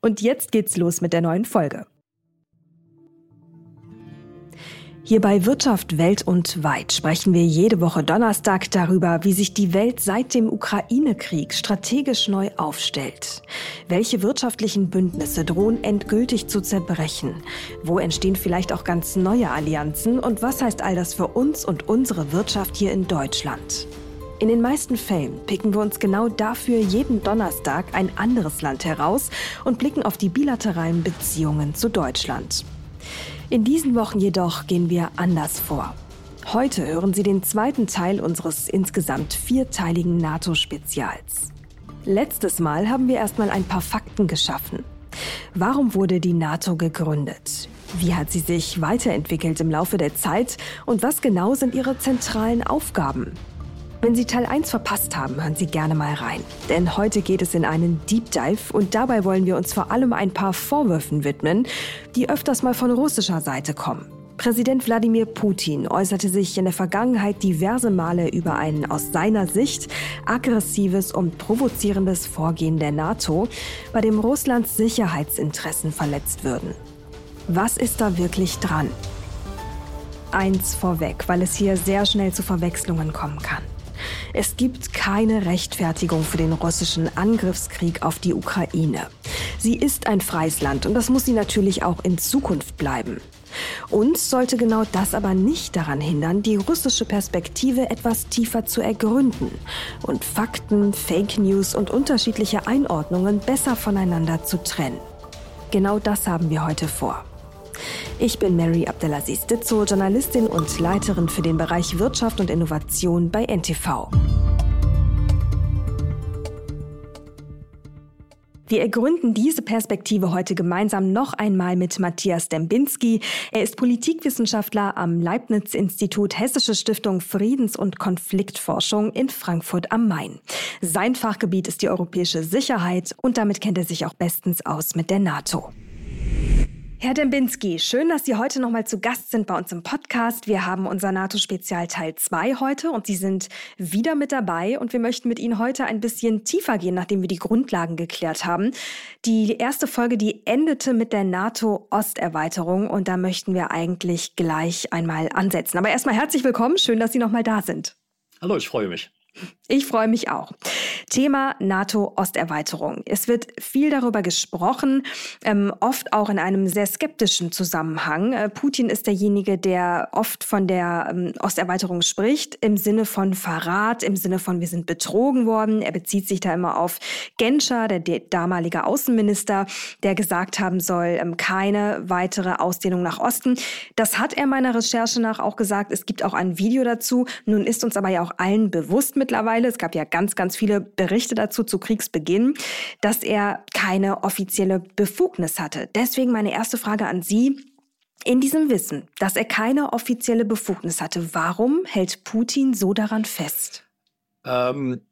Und jetzt geht's los mit der neuen Folge. Hier bei Wirtschaft Welt und Weit sprechen wir jede Woche Donnerstag darüber, wie sich die Welt seit dem Ukraine-Krieg strategisch neu aufstellt. Welche wirtschaftlichen Bündnisse drohen endgültig zu zerbrechen? Wo entstehen vielleicht auch ganz neue Allianzen? Und was heißt all das für uns und unsere Wirtschaft hier in Deutschland? In den meisten Fällen picken wir uns genau dafür jeden Donnerstag ein anderes Land heraus und blicken auf die bilateralen Beziehungen zu Deutschland. In diesen Wochen jedoch gehen wir anders vor. Heute hören Sie den zweiten Teil unseres insgesamt vierteiligen NATO-Spezials. Letztes Mal haben wir erstmal ein paar Fakten geschaffen. Warum wurde die NATO gegründet? Wie hat sie sich weiterentwickelt im Laufe der Zeit und was genau sind ihre zentralen Aufgaben? Wenn Sie Teil 1 verpasst haben, hören Sie gerne mal rein. Denn heute geht es in einen Deep Dive und dabei wollen wir uns vor allem ein paar Vorwürfen widmen, die öfters mal von russischer Seite kommen. Präsident Wladimir Putin äußerte sich in der Vergangenheit diverse Male über ein aus seiner Sicht aggressives und provozierendes Vorgehen der NATO, bei dem Russlands Sicherheitsinteressen verletzt würden. Was ist da wirklich dran? Eins vorweg, weil es hier sehr schnell zu Verwechslungen kommen kann. Es gibt keine Rechtfertigung für den russischen Angriffskrieg auf die Ukraine. Sie ist ein freies Land und das muss sie natürlich auch in Zukunft bleiben. Uns sollte genau das aber nicht daran hindern, die russische Perspektive etwas tiefer zu ergründen und Fakten, Fake News und unterschiedliche Einordnungen besser voneinander zu trennen. Genau das haben wir heute vor. Ich bin Mary Abdelaziz Ditzo, Journalistin und Leiterin für den Bereich Wirtschaft und Innovation bei NTV. Wir ergründen diese Perspektive heute gemeinsam noch einmal mit Matthias Dembinski. Er ist Politikwissenschaftler am Leibniz-Institut Hessische Stiftung Friedens- und Konfliktforschung in Frankfurt am Main. Sein Fachgebiet ist die europäische Sicherheit und damit kennt er sich auch bestens aus mit der NATO. Herr Dembinski, schön, dass Sie heute nochmal zu Gast sind bei uns im Podcast. Wir haben unser NATO-Spezial Teil 2 heute und Sie sind wieder mit dabei und wir möchten mit Ihnen heute ein bisschen tiefer gehen, nachdem wir die Grundlagen geklärt haben. Die erste Folge, die endete mit der NATO-Osterweiterung und da möchten wir eigentlich gleich einmal ansetzen. Aber erstmal herzlich willkommen, schön, dass Sie nochmal da sind. Hallo, ich freue mich. Ich freue mich auch. Thema NATO-Osterweiterung. Es wird viel darüber gesprochen, ähm, oft auch in einem sehr skeptischen Zusammenhang. Äh, Putin ist derjenige, der oft von der ähm, Osterweiterung spricht, im Sinne von Verrat, im Sinne von wir sind betrogen worden. Er bezieht sich da immer auf Genscher, der, der damalige Außenminister, der gesagt haben soll, ähm, keine weitere Ausdehnung nach Osten. Das hat er meiner Recherche nach auch gesagt. Es gibt auch ein Video dazu. Nun ist uns aber ja auch allen bewusst mittlerweile, es gab ja ganz, ganz viele Berichte dazu zu Kriegsbeginn, dass er keine offizielle Befugnis hatte. Deswegen meine erste Frage an Sie. In diesem Wissen, dass er keine offizielle Befugnis hatte, warum hält Putin so daran fest? Ähm,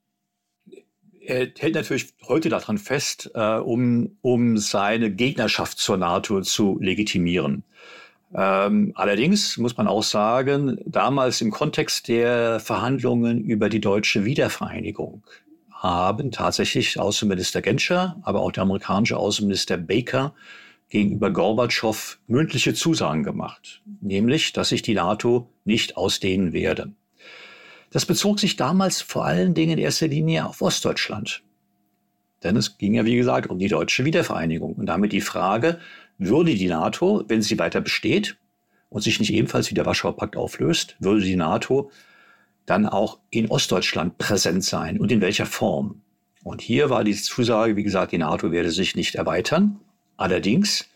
er hält natürlich heute daran fest, äh, um, um seine Gegnerschaft zur NATO zu legitimieren. Ähm, allerdings muss man auch sagen, damals im Kontext der Verhandlungen über die deutsche Wiedervereinigung haben tatsächlich Außenminister Genscher, aber auch der amerikanische Außenminister Baker gegenüber Gorbatschow mündliche Zusagen gemacht, nämlich, dass sich die NATO nicht ausdehnen werde. Das bezog sich damals vor allen Dingen in erster Linie auf Ostdeutschland. Denn es ging ja, wie gesagt, um die deutsche Wiedervereinigung und damit die Frage, würde die NATO, wenn sie weiter besteht und sich nicht ebenfalls wie der Warschauer Pakt auflöst, würde die NATO dann auch in Ostdeutschland präsent sein und in welcher Form. Und hier war die Zusage, wie gesagt, die NATO werde sich nicht erweitern. Allerdings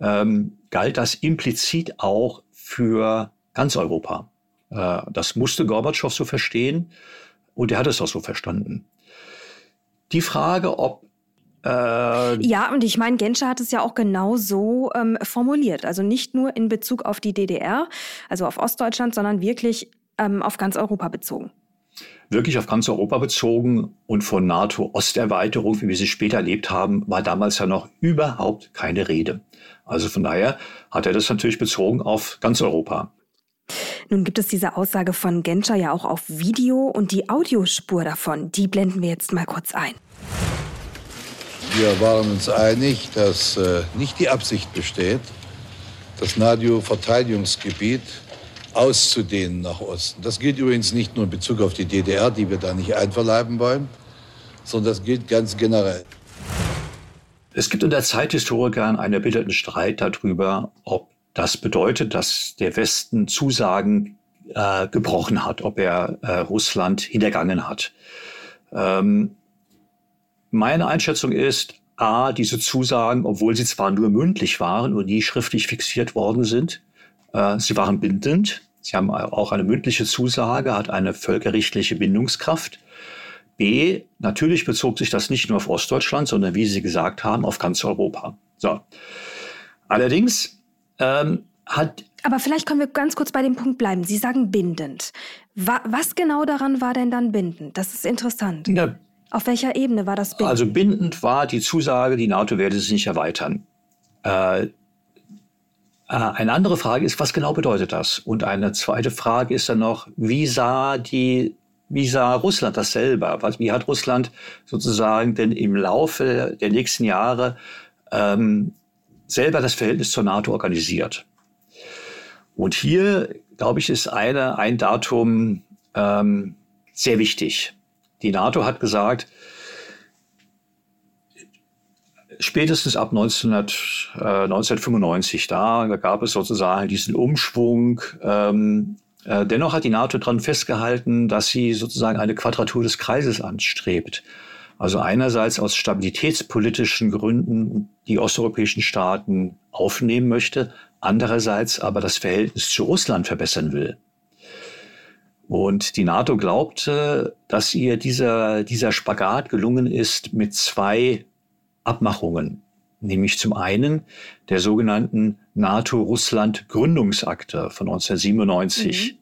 ähm, galt das implizit auch für ganz Europa. Äh, das musste Gorbatschow so verstehen und er hat es auch so verstanden. Die Frage, ob Äh, ja, und ich meine, Genscher hat es ja auch genau so ähm, formuliert. Also nicht nur in Bezug auf die DDR, also auf Ostdeutschland, sondern wirklich ähm, auf ganz Europa bezogen. Wirklich auf ganz Europa bezogen und von NATO-Osterweiterung, wie wir sie später erlebt haben, war damals ja noch überhaupt keine Rede. Also von daher hat er das natürlich bezogen auf ganz Europa. Nun gibt es diese Aussage von Genscher ja auch auf Video und die Audiospur davon, die blenden wir jetzt mal kurz ein. Wir waren uns einig, dass äh, nicht die Absicht besteht, das NATO-Verteidigungsgebiet auszudehnen nach Osten. Das gilt übrigens nicht nur in Bezug auf die DDR, die wir da nicht einverleiben wollen, sondern das gilt ganz generell. Es gibt unter Zeithistorikern einen erbitterten Streit darüber, ob das bedeutet, dass der Westen Zusagen äh, gebrochen hat, ob er äh, Russland hintergangen hat. Ähm, meine Einschätzung ist, a, diese Zusagen, obwohl sie zwar nur mündlich waren und nie schriftlich fixiert worden sind, äh, sie waren bindend. Sie haben auch eine mündliche Zusage, hat eine völkerrechtliche Bindungskraft. B, natürlich bezog sich das nicht nur auf Ostdeutschland, sondern wie Sie gesagt haben, auf ganz Europa. So. Allerdings ähm, hat. Aber vielleicht können wir ganz kurz bei dem Punkt bleiben. Sie sagen bindend. Wa was genau daran war denn dann bindend? Das ist interessant. Ja. Auf welcher Ebene war das bindend? Also bindend war die Zusage, die NATO werde sich nicht erweitern. Äh, äh, eine andere Frage ist, was genau bedeutet das? Und eine zweite Frage ist dann noch, wie sah die wie sah Russland das selber? Wie hat Russland sozusagen denn im Laufe der nächsten Jahre ähm, selber das Verhältnis zur NATO organisiert. Und hier, glaube ich, ist eine, ein Datum ähm, sehr wichtig. Die NATO hat gesagt, spätestens ab 1900, äh, 1995, da gab es sozusagen diesen Umschwung. Ähm, äh, dennoch hat die NATO daran festgehalten, dass sie sozusagen eine Quadratur des Kreises anstrebt. Also einerseits aus stabilitätspolitischen Gründen die osteuropäischen Staaten aufnehmen möchte, andererseits aber das Verhältnis zu Russland verbessern will. Und die NATO glaubte, dass ihr dieser, dieser Spagat gelungen ist mit zwei Abmachungen. Nämlich zum einen der sogenannten NATO-Russland-Gründungsakte von 1997. Mhm.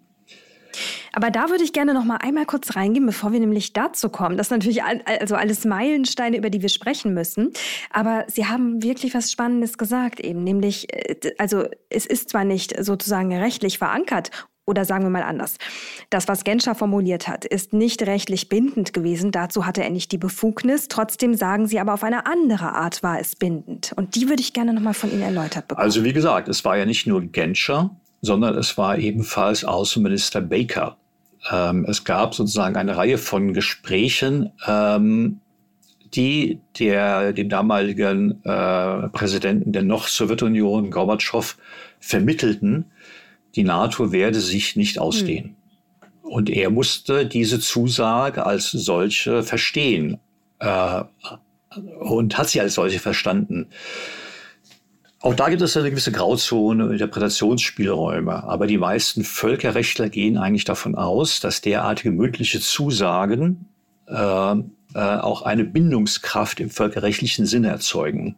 Aber da würde ich gerne noch mal einmal kurz reingehen, bevor wir nämlich dazu kommen. Das sind natürlich also alles Meilensteine, über die wir sprechen müssen. Aber Sie haben wirklich was Spannendes gesagt eben, nämlich, äh, also es ist zwar nicht sozusagen rechtlich verankert oder sagen wir mal anders. Das, was Genscher formuliert hat, ist nicht rechtlich bindend gewesen. Dazu hatte er nicht die Befugnis. Trotzdem sagen Sie aber auf eine andere Art war es bindend. Und die würde ich gerne noch mal von Ihnen erläutert bekommen. Also wie gesagt, es war ja nicht nur Genscher, sondern es war ebenfalls Außenminister Baker. Ähm, es gab sozusagen eine Reihe von Gesprächen, ähm, die der, dem damaligen äh, Präsidenten der noch Sowjetunion, Gorbatschow, vermittelten, die NATO werde sich nicht ausdehnen. Hm. Und er musste diese Zusage als solche verstehen äh, und hat sie als solche verstanden. Auch da gibt es eine gewisse Grauzone, Interpretationsspielräume. Aber die meisten Völkerrechtler gehen eigentlich davon aus, dass derartige mündliche Zusagen äh, äh, auch eine Bindungskraft im völkerrechtlichen Sinne erzeugen.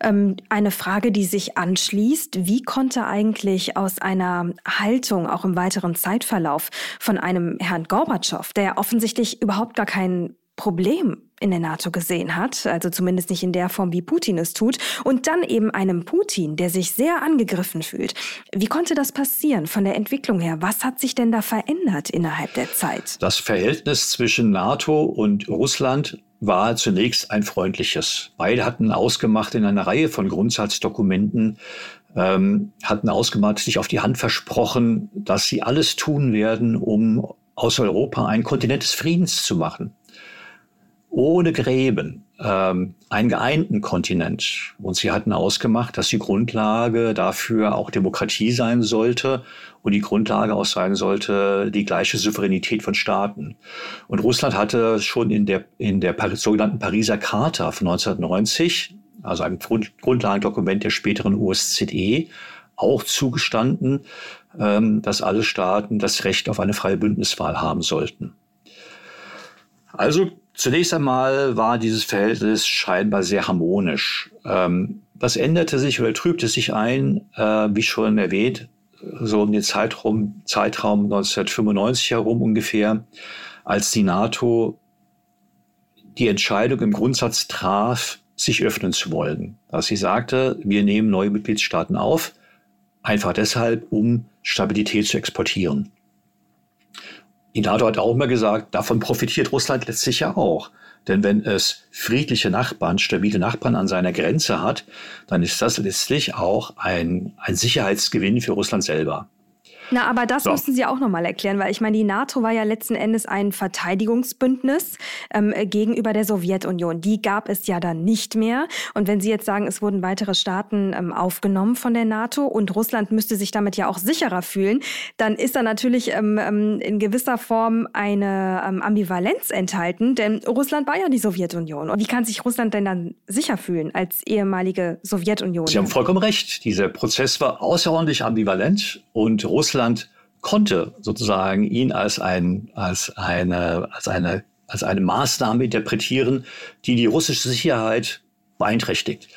Ähm, eine Frage, die sich anschließt. Wie konnte eigentlich aus einer Haltung, auch im weiteren Zeitverlauf, von einem Herrn Gorbatschow, der offensichtlich überhaupt gar kein Problem in der NATO gesehen hat, also zumindest nicht in der Form, wie Putin es tut, und dann eben einem Putin, der sich sehr angegriffen fühlt. Wie konnte das passieren von der Entwicklung her? Was hat sich denn da verändert innerhalb der Zeit? Das Verhältnis zwischen NATO und Russland war zunächst ein freundliches. Beide hatten ausgemacht in einer Reihe von Grundsatzdokumenten, ähm, hatten ausgemacht, sich auf die Hand versprochen, dass sie alles tun werden, um aus Europa ein Kontinent des Friedens zu machen ohne Gräben ähm, einen geeinten Kontinent. Und sie hatten ausgemacht, dass die Grundlage dafür auch Demokratie sein sollte und die Grundlage auch sein sollte die gleiche Souveränität von Staaten. Und Russland hatte schon in der, in der sogenannten Pariser Charta von 1990, also einem Grund, Grundlagendokument der späteren USZE, auch zugestanden, ähm, dass alle Staaten das Recht auf eine freie Bündniswahl haben sollten. Also Zunächst einmal war dieses Verhältnis scheinbar sehr harmonisch. Ähm, das änderte sich oder trübte sich ein, äh, wie schon erwähnt, so um den Zeitraum, Zeitraum 1995 herum ungefähr, als die NATO die Entscheidung im Grundsatz traf, sich öffnen zu wollen. Dass sie sagte, wir nehmen neue Mitgliedstaaten auf, einfach deshalb, um Stabilität zu exportieren. Die NATO hat auch immer gesagt, davon profitiert Russland letztlich ja auch. Denn wenn es friedliche Nachbarn, stabile Nachbarn an seiner Grenze hat, dann ist das letztlich auch ein, ein Sicherheitsgewinn für Russland selber. Na, aber das so. müssen Sie auch nochmal erklären, weil ich meine, die NATO war ja letzten Endes ein Verteidigungsbündnis ähm, gegenüber der Sowjetunion. Die gab es ja dann nicht mehr. Und wenn Sie jetzt sagen, es wurden weitere Staaten ähm, aufgenommen von der NATO und Russland müsste sich damit ja auch sicherer fühlen, dann ist da natürlich ähm, ähm in gewisser Form eine ähm, Ambivalenz enthalten, denn Russland war ja die Sowjetunion. Und wie kann sich Russland denn dann sicher fühlen als ehemalige Sowjetunion? Sie haben vollkommen recht. Dieser Prozess war außerordentlich ambivalent und Russland Russland konnte sozusagen ihn als, ein, als, eine, als, eine, als eine Maßnahme interpretieren, die die russische Sicherheit beeinträchtigt.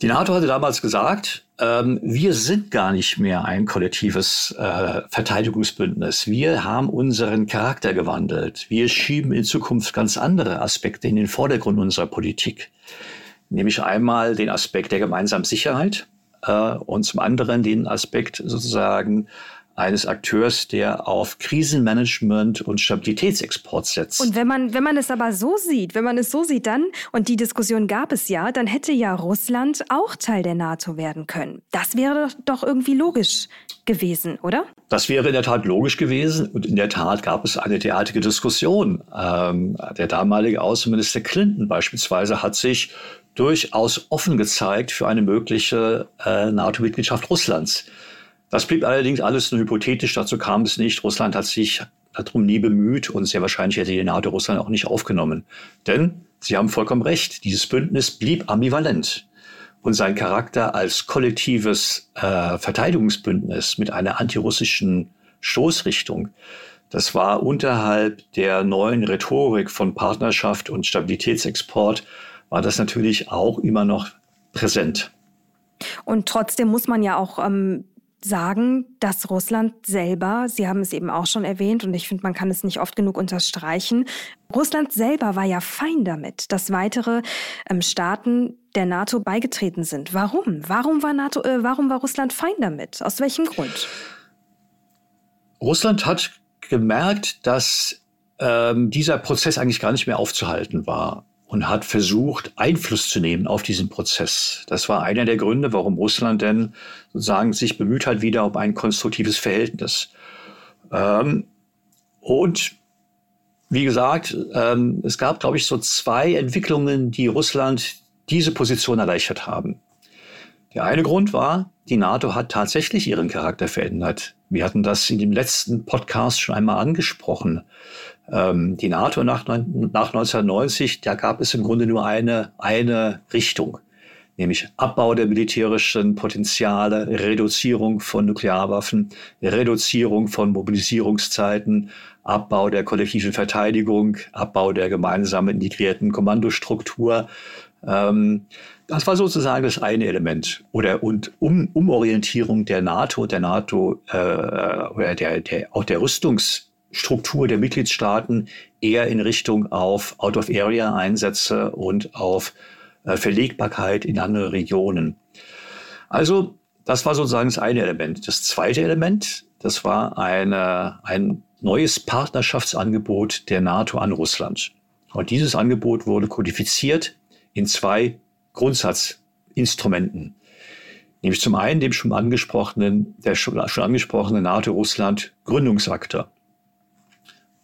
Die NATO hatte damals gesagt, ähm, wir sind gar nicht mehr ein kollektives äh, Verteidigungsbündnis. Wir haben unseren Charakter gewandelt. Wir schieben in Zukunft ganz andere Aspekte in den Vordergrund unserer Politik. Nämlich einmal den Aspekt der gemeinsamen Sicherheit, und zum anderen den Aspekt sozusagen eines Akteurs, der auf Krisenmanagement und Stabilitätsexport setzt. Und wenn man, wenn man es aber so sieht, wenn man es so sieht, dann, und die Diskussion gab es ja, dann hätte ja Russland auch Teil der NATO werden können. Das wäre doch irgendwie logisch gewesen, oder? Das wäre in der Tat logisch gewesen und in der Tat gab es eine derartige Diskussion. Ähm, der damalige Außenminister Clinton beispielsweise hat sich durchaus offen gezeigt für eine mögliche äh, NATO-Mitgliedschaft Russlands. Das blieb allerdings alles nur hypothetisch, dazu kam es nicht. Russland hat sich darum nie bemüht und sehr wahrscheinlich hätte die NATO Russland auch nicht aufgenommen. Denn Sie haben vollkommen recht, dieses Bündnis blieb ambivalent. Und sein Charakter als kollektives äh, Verteidigungsbündnis mit einer antirussischen Stoßrichtung, das war unterhalb der neuen Rhetorik von Partnerschaft und Stabilitätsexport war das natürlich auch immer noch präsent. Und trotzdem muss man ja auch ähm, sagen, dass Russland selber, Sie haben es eben auch schon erwähnt und ich finde, man kann es nicht oft genug unterstreichen, Russland selber war ja fein damit, dass weitere ähm, Staaten der NATO beigetreten sind. Warum? Warum war, NATO, äh, warum war Russland fein damit? Aus welchem Grund? Russland hat gemerkt, dass ähm, dieser Prozess eigentlich gar nicht mehr aufzuhalten war und hat versucht, Einfluss zu nehmen auf diesen Prozess. Das war einer der Gründe, warum Russland denn sozusagen sich bemüht hat, wieder um ein konstruktives Verhältnis. Ähm, und wie gesagt, ähm, es gab, glaube ich, so zwei Entwicklungen, die Russland diese Position erleichtert haben. Der eine Grund war, die NATO hat tatsächlich ihren Charakter verändert. Wir hatten das in dem letzten Podcast schon einmal angesprochen. Ähm, die NATO nach, nach 1990, da gab es im Grunde nur eine, eine Richtung, nämlich Abbau der militärischen Potenziale, Reduzierung von Nuklearwaffen, Reduzierung von Mobilisierungszeiten, Abbau der kollektiven Verteidigung, Abbau der gemeinsamen integrierten Kommandostruktur. Ähm, das war sozusagen das eine Element. Oder und um, Umorientierung der NATO, der NATO, äh, oder der, der, auch der Rüstungsstruktur der Mitgliedstaaten eher in Richtung auf Out-of-Area-Einsätze und auf äh, Verlegbarkeit in andere Regionen. Also, das war sozusagen das eine Element. Das zweite Element, das war eine, ein neues Partnerschaftsangebot der NATO an Russland. Und dieses Angebot wurde kodifiziert in zwei Grundsatzinstrumenten. Nämlich zum einen dem schon angesprochenen, der schon, angesprochenen NATO-Russland-Gründungsakte.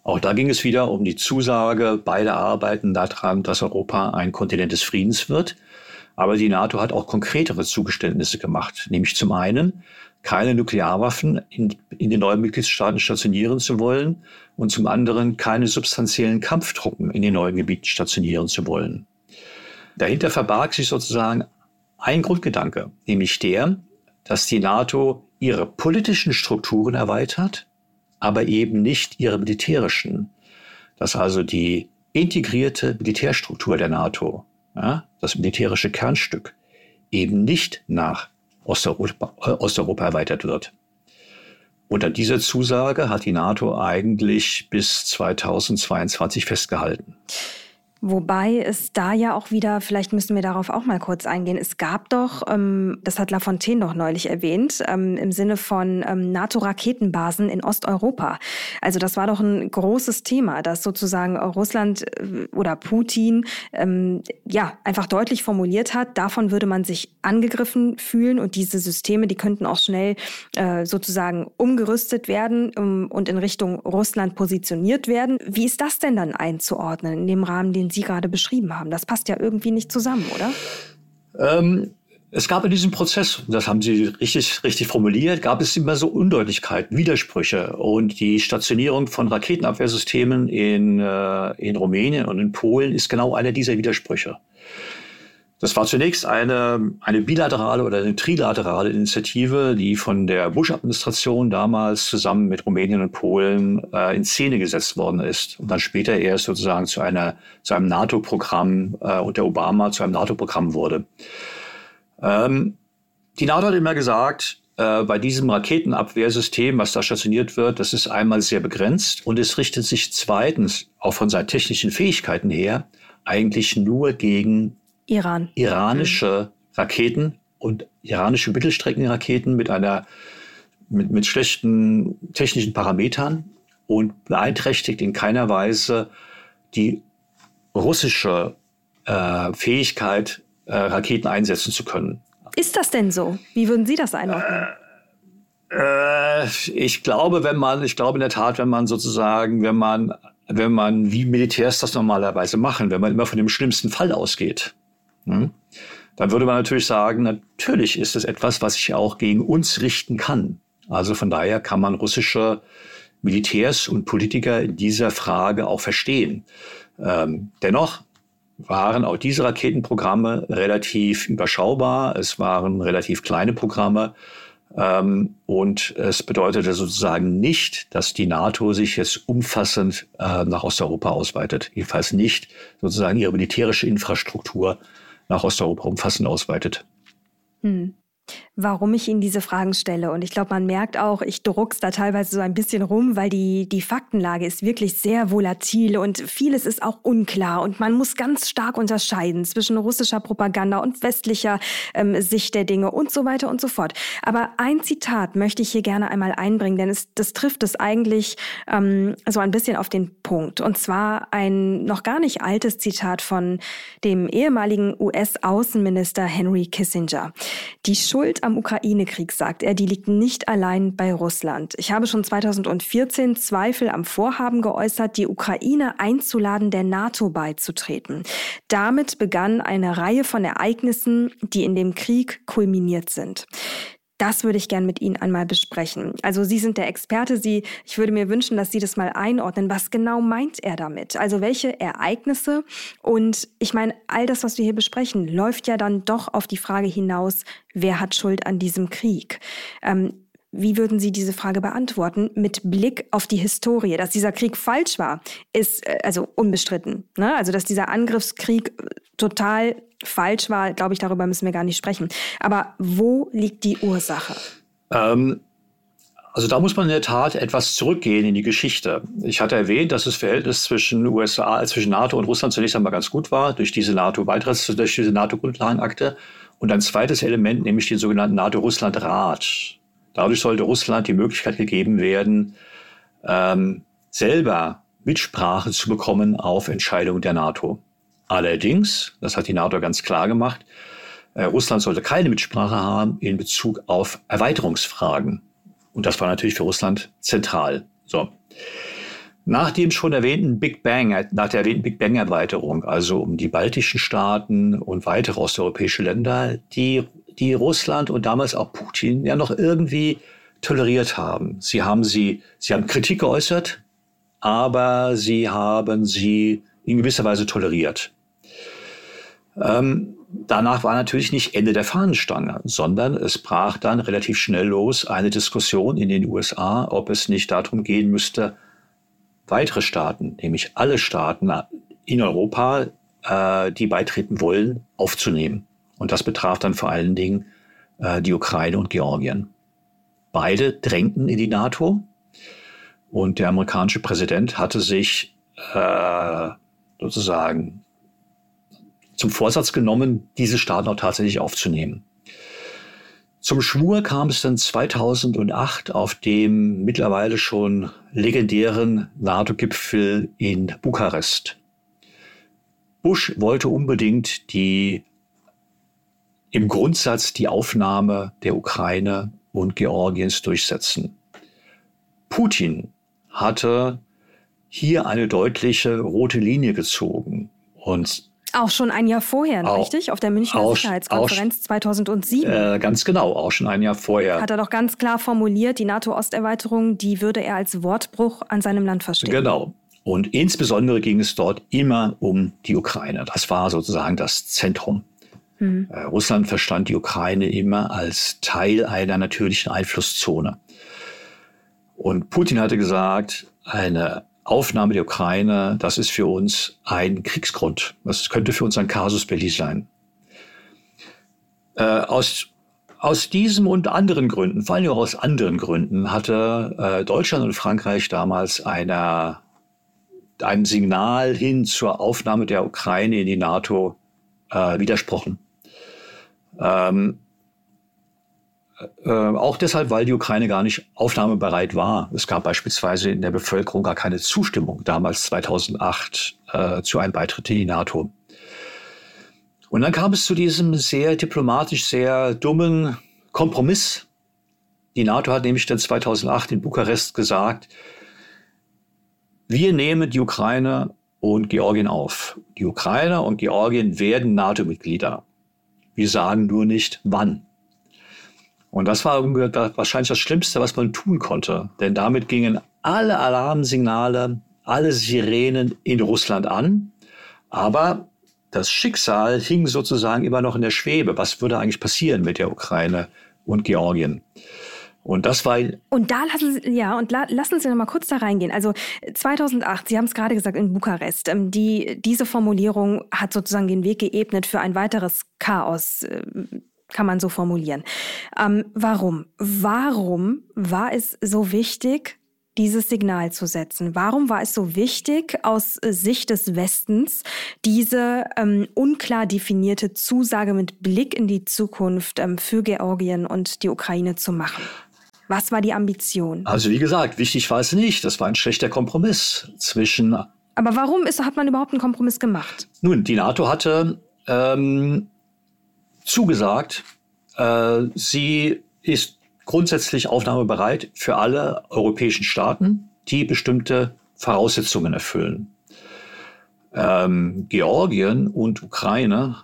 Auch da ging es wieder um die Zusage, beide arbeiten daran, dass Europa ein Kontinent des Friedens wird. Aber die NATO hat auch konkretere Zugeständnisse gemacht, nämlich zum einen, keine Nuklearwaffen in, in den neuen Mitgliedstaaten stationieren zu wollen und zum anderen keine substanziellen Kampftruppen in den neuen Gebieten stationieren zu wollen. Dahinter verbarg sich sozusagen ein Grundgedanke, nämlich der, dass die NATO ihre politischen Strukturen erweitert, aber eben nicht ihre militärischen. Dass also die integrierte Militärstruktur der NATO, ja, das militärische Kernstück, eben nicht nach Osteuropa, äh, Osteuropa erweitert wird. Unter dieser Zusage hat die NATO eigentlich bis 2022 festgehalten. Wobei es da ja auch wieder, vielleicht müssen wir darauf auch mal kurz eingehen, es gab doch, ähm, das hat Lafontaine doch neulich erwähnt, ähm, im Sinne von ähm, NATO-Raketenbasen in Osteuropa. Also das war doch ein großes Thema, dass sozusagen Russland äh, oder Putin ähm, ja einfach deutlich formuliert hat, davon würde man sich angegriffen fühlen und diese Systeme, die könnten auch schnell äh, sozusagen umgerüstet werden um, und in Richtung Russland positioniert werden. Wie ist das denn dann einzuordnen in dem Rahmen, den den Sie gerade beschrieben haben. Das passt ja irgendwie nicht zusammen, oder? Ähm, es gab in diesem Prozess, das haben Sie richtig, richtig formuliert, gab es immer so Undeutlichkeiten, Widersprüche. Und die Stationierung von Raketenabwehrsystemen in, äh, in Rumänien und in Polen ist genau einer dieser Widersprüche. Das war zunächst eine, eine bilaterale oder eine trilaterale Initiative, die von der Bush-Administration damals zusammen mit Rumänien und Polen äh, in Szene gesetzt worden ist und dann später erst sozusagen zu, einer, zu einem NATO-Programm äh, unter Obama zu einem NATO-Programm wurde. Ähm, die NATO hat immer gesagt, äh, bei diesem Raketenabwehrsystem, was da stationiert wird, das ist einmal sehr begrenzt und es richtet sich zweitens, auch von seinen technischen Fähigkeiten her, eigentlich nur gegen Iran. iranische Raketen und iranische Mittelstreckenraketen mit einer mit, mit schlechten technischen Parametern und beeinträchtigt in keiner Weise die russische äh, Fähigkeit, äh, Raketen einsetzen zu können. Ist das denn so? Wie würden Sie das einordnen? Äh, äh, ich glaube, wenn man, ich glaube in der Tat, wenn man sozusagen, wenn man, wenn man, wie Militärs das normalerweise machen, wenn man immer von dem schlimmsten Fall ausgeht, hm? Dann würde man natürlich sagen, natürlich ist es etwas, was sich auch gegen uns richten kann. Also von daher kann man russische Militärs und Politiker in dieser Frage auch verstehen. Ähm, dennoch waren auch diese Raketenprogramme relativ überschaubar. Es waren relativ kleine Programme. Ähm, und es bedeutete sozusagen nicht, dass die NATO sich jetzt umfassend äh, nach Osteuropa ausweitet. Jedenfalls nicht sozusagen ihre militärische Infrastruktur nach Osteuropa umfassend ausweitet. Hm warum ich Ihnen diese Fragen stelle. Und ich glaube, man merkt auch, ich druck's da teilweise so ein bisschen rum, weil die, die Faktenlage ist wirklich sehr volatil und vieles ist auch unklar. Und man muss ganz stark unterscheiden zwischen russischer Propaganda und westlicher ähm, Sicht der Dinge und so weiter und so fort. Aber ein Zitat möchte ich hier gerne einmal einbringen, denn es, das trifft es eigentlich ähm, so ein bisschen auf den Punkt. Und zwar ein noch gar nicht altes Zitat von dem ehemaligen US-Außenminister Henry Kissinger. Die Schuld am Ukraine-Krieg, sagt er, die liegt nicht allein bei Russland. Ich habe schon 2014 Zweifel am Vorhaben geäußert, die Ukraine einzuladen, der NATO beizutreten. Damit begann eine Reihe von Ereignissen, die in dem Krieg kulminiert sind. Das würde ich gern mit Ihnen einmal besprechen. Also Sie sind der Experte. Sie, ich würde mir wünschen, dass Sie das mal einordnen. Was genau meint er damit? Also welche Ereignisse? Und ich meine, all das, was wir hier besprechen, läuft ja dann doch auf die Frage hinaus, wer hat Schuld an diesem Krieg? Ähm, wie würden Sie diese Frage beantworten mit Blick auf die Historie? Dass dieser Krieg falsch war, ist äh, also unbestritten. Ne? Also dass dieser Angriffskrieg total falsch war, glaube ich, darüber müssen wir gar nicht sprechen. Aber wo liegt die Ursache? Ähm, also da muss man in der Tat etwas zurückgehen in die Geschichte. Ich hatte erwähnt, dass das Verhältnis zwischen USA, zwischen NATO und Russland zunächst einmal ganz gut war durch diese NATO-Beitritts, durch diese NATO-Grundlagenakte. Und ein zweites Element, nämlich den sogenannten NATO-Russland-Rat. Dadurch sollte Russland die Möglichkeit gegeben werden, ähm, selber Mitsprache zu bekommen auf Entscheidungen der NATO. Allerdings, das hat die NATO ganz klar gemacht, äh, Russland sollte keine Mitsprache haben in Bezug auf Erweiterungsfragen. Und das war natürlich für Russland zentral. So. Nach dem schon erwähnten Big Bang, nach der erwähnten Big Bang Erweiterung, also um die baltischen Staaten und weitere osteuropäische Länder, die, die Russland und damals auch Putin ja noch irgendwie toleriert haben. Sie haben sie, sie haben Kritik geäußert, aber sie haben sie in gewisser Weise toleriert. Ähm, danach war natürlich nicht Ende der Fahnenstange, sondern es brach dann relativ schnell los eine Diskussion in den USA, ob es nicht darum gehen müsste, weitere Staaten, nämlich alle Staaten in Europa, äh, die beitreten wollen, aufzunehmen. Und das betraf dann vor allen Dingen äh, die Ukraine und Georgien. Beide drängten in die NATO und der amerikanische Präsident hatte sich äh, sozusagen zum Vorsatz genommen, diese Staaten auch tatsächlich aufzunehmen. Zum Schwur kam es dann 2008 auf dem mittlerweile schon legendären NATO-Gipfel in Bukarest. Bush wollte unbedingt die, im Grundsatz die Aufnahme der Ukraine und Georgiens durchsetzen. Putin hatte hier eine deutliche rote Linie gezogen und auch schon ein Jahr vorher, auch, richtig? Auf der Münchner auch, Sicherheitskonferenz auch, 2007. Äh, ganz genau, auch schon ein Jahr vorher. Hat er doch ganz klar formuliert, die NATO-Osterweiterung, die würde er als Wortbruch an seinem Land verstehen. Genau. Und insbesondere ging es dort immer um die Ukraine. Das war sozusagen das Zentrum. Mhm. Äh, Russland verstand die Ukraine immer als Teil einer natürlichen Einflusszone. Und Putin hatte gesagt, eine Aufnahme der Ukraine, das ist für uns ein Kriegsgrund. Das könnte für uns ein Casus belli sein. Äh, aus, aus diesem und anderen Gründen, vor allem auch aus anderen Gründen, hatte äh, Deutschland und Frankreich damals eine, ein Signal hin zur Aufnahme der Ukraine in die NATO äh, widersprochen. Ähm, äh, auch deshalb, weil die Ukraine gar nicht aufnahmebereit war. Es gab beispielsweise in der Bevölkerung gar keine Zustimmung damals 2008 äh, zu einem Beitritt in die NATO. Und dann kam es zu diesem sehr diplomatisch sehr dummen Kompromiss. Die NATO hat nämlich dann 2008 in Bukarest gesagt, wir nehmen die Ukraine und Georgien auf. Die Ukraine und Georgien werden NATO-Mitglieder. Wir sagen nur nicht wann. Und das war wahrscheinlich das Schlimmste, was man tun konnte. Denn damit gingen alle Alarmsignale, alle Sirenen in Russland an. Aber das Schicksal hing sozusagen immer noch in der Schwebe. Was würde eigentlich passieren mit der Ukraine und Georgien? Und das war. Und da lassen Sie, ja, und la, lassen Sie noch mal kurz da reingehen. Also 2008, Sie haben es gerade gesagt, in Bukarest, ähm, die, diese Formulierung hat sozusagen den Weg geebnet für ein weiteres Chaos. Äh, kann man so formulieren. Ähm, warum? Warum war es so wichtig, dieses Signal zu setzen? Warum war es so wichtig, aus Sicht des Westens diese ähm, unklar definierte Zusage mit Blick in die Zukunft ähm, für Georgien und die Ukraine zu machen? Was war die Ambition? Also wie gesagt, wichtig war es nicht. Das war ein schlechter Kompromiss zwischen. Aber warum ist, hat man überhaupt einen Kompromiss gemacht? Nun, die NATO hatte ähm, zugesagt. Äh, sie ist grundsätzlich aufnahmebereit für alle europäischen Staaten, die bestimmte Voraussetzungen erfüllen. Ähm, Georgien und Ukraine,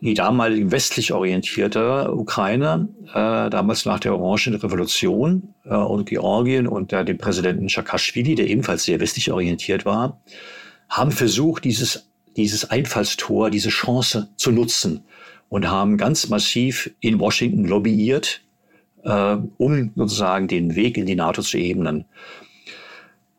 die damalige westlich orientierte Ukraine, äh, damals nach der Orangen Revolution äh, und Georgien unter dem Präsidenten Saakashvili, der ebenfalls sehr westlich orientiert war, haben versucht, dieses, dieses Einfallstor, diese Chance zu nutzen und haben ganz massiv in Washington lobbyiert, äh, um sozusagen den Weg in die NATO zu ebnen.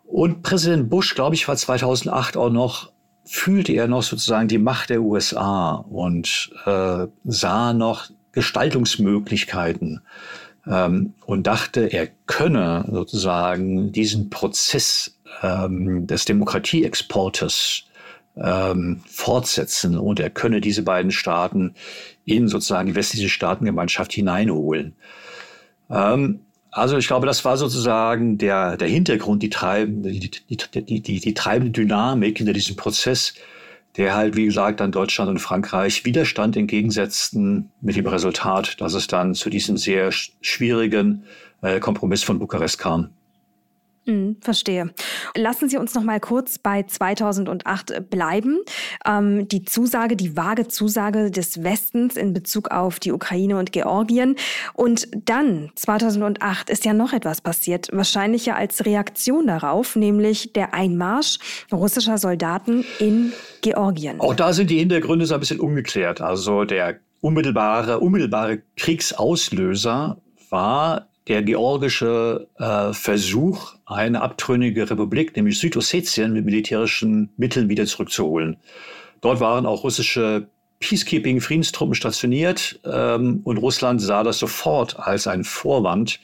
Und Präsident Bush, glaube ich, war 2008 auch noch, fühlte er noch sozusagen die Macht der USA und äh, sah noch Gestaltungsmöglichkeiten ähm, und dachte, er könne sozusagen diesen Prozess ähm, des Demokratieexportes ähm, fortsetzen und er könne diese beiden Staaten in sozusagen die westliche Staatengemeinschaft hineinholen. Ähm, also ich glaube, das war sozusagen der, der Hintergrund, die treibende, die, die, die, die, treibende Dynamik hinter diesem Prozess, der halt, wie gesagt, dann Deutschland und Frankreich Widerstand entgegensetzten mit dem Resultat, dass es dann zu diesem sehr schwierigen äh, Kompromiss von Bukarest kam. Mhm, verstehe. Lassen Sie uns noch mal kurz bei 2008 bleiben. Ähm, die Zusage, die vage Zusage des Westens in Bezug auf die Ukraine und Georgien. Und dann, 2008, ist ja noch etwas passiert, wahrscheinlich ja als Reaktion darauf, nämlich der Einmarsch russischer Soldaten in Georgien. Auch da sind die Hintergründe so ein bisschen ungeklärt. Also der unmittelbare, unmittelbare Kriegsauslöser war der georgische äh, Versuch, eine abtrünnige Republik, nämlich Südossetien, mit militärischen Mitteln wieder zurückzuholen. Dort waren auch russische Peacekeeping-Friedenstruppen stationiert ähm, und Russland sah das sofort als einen Vorwand,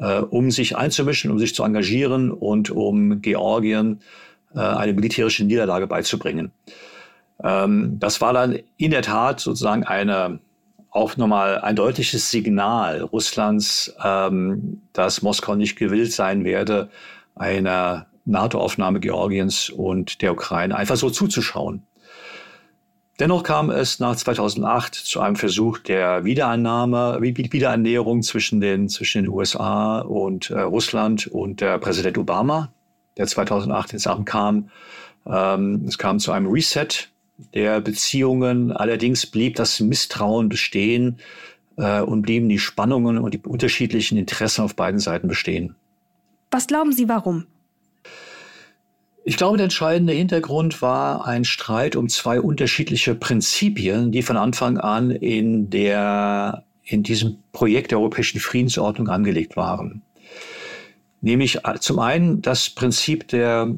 äh, um sich einzumischen, um sich zu engagieren und um Georgien äh, eine militärische Niederlage beizubringen. Ähm, das war dann in der Tat sozusagen eine auch nochmal ein deutliches Signal Russlands, ähm, dass Moskau nicht gewillt sein werde, einer NATO-Aufnahme Georgiens und der Ukraine einfach so zuzuschauen. Dennoch kam es nach 2008 zu einem Versuch der Wiederannahme, Wiederannäherung zwischen den, zwischen den USA und äh, Russland und der Präsident Obama, der 2008 ins Amt kam. Ähm, es kam zu einem Reset der Beziehungen. Allerdings blieb das Misstrauen bestehen äh, und blieben die Spannungen und die unterschiedlichen Interessen auf beiden Seiten bestehen. Was glauben Sie, warum? Ich glaube, der entscheidende Hintergrund war ein Streit um zwei unterschiedliche Prinzipien, die von Anfang an in der, in diesem Projekt der europäischen Friedensordnung angelegt waren. Nämlich äh, zum einen das Prinzip der,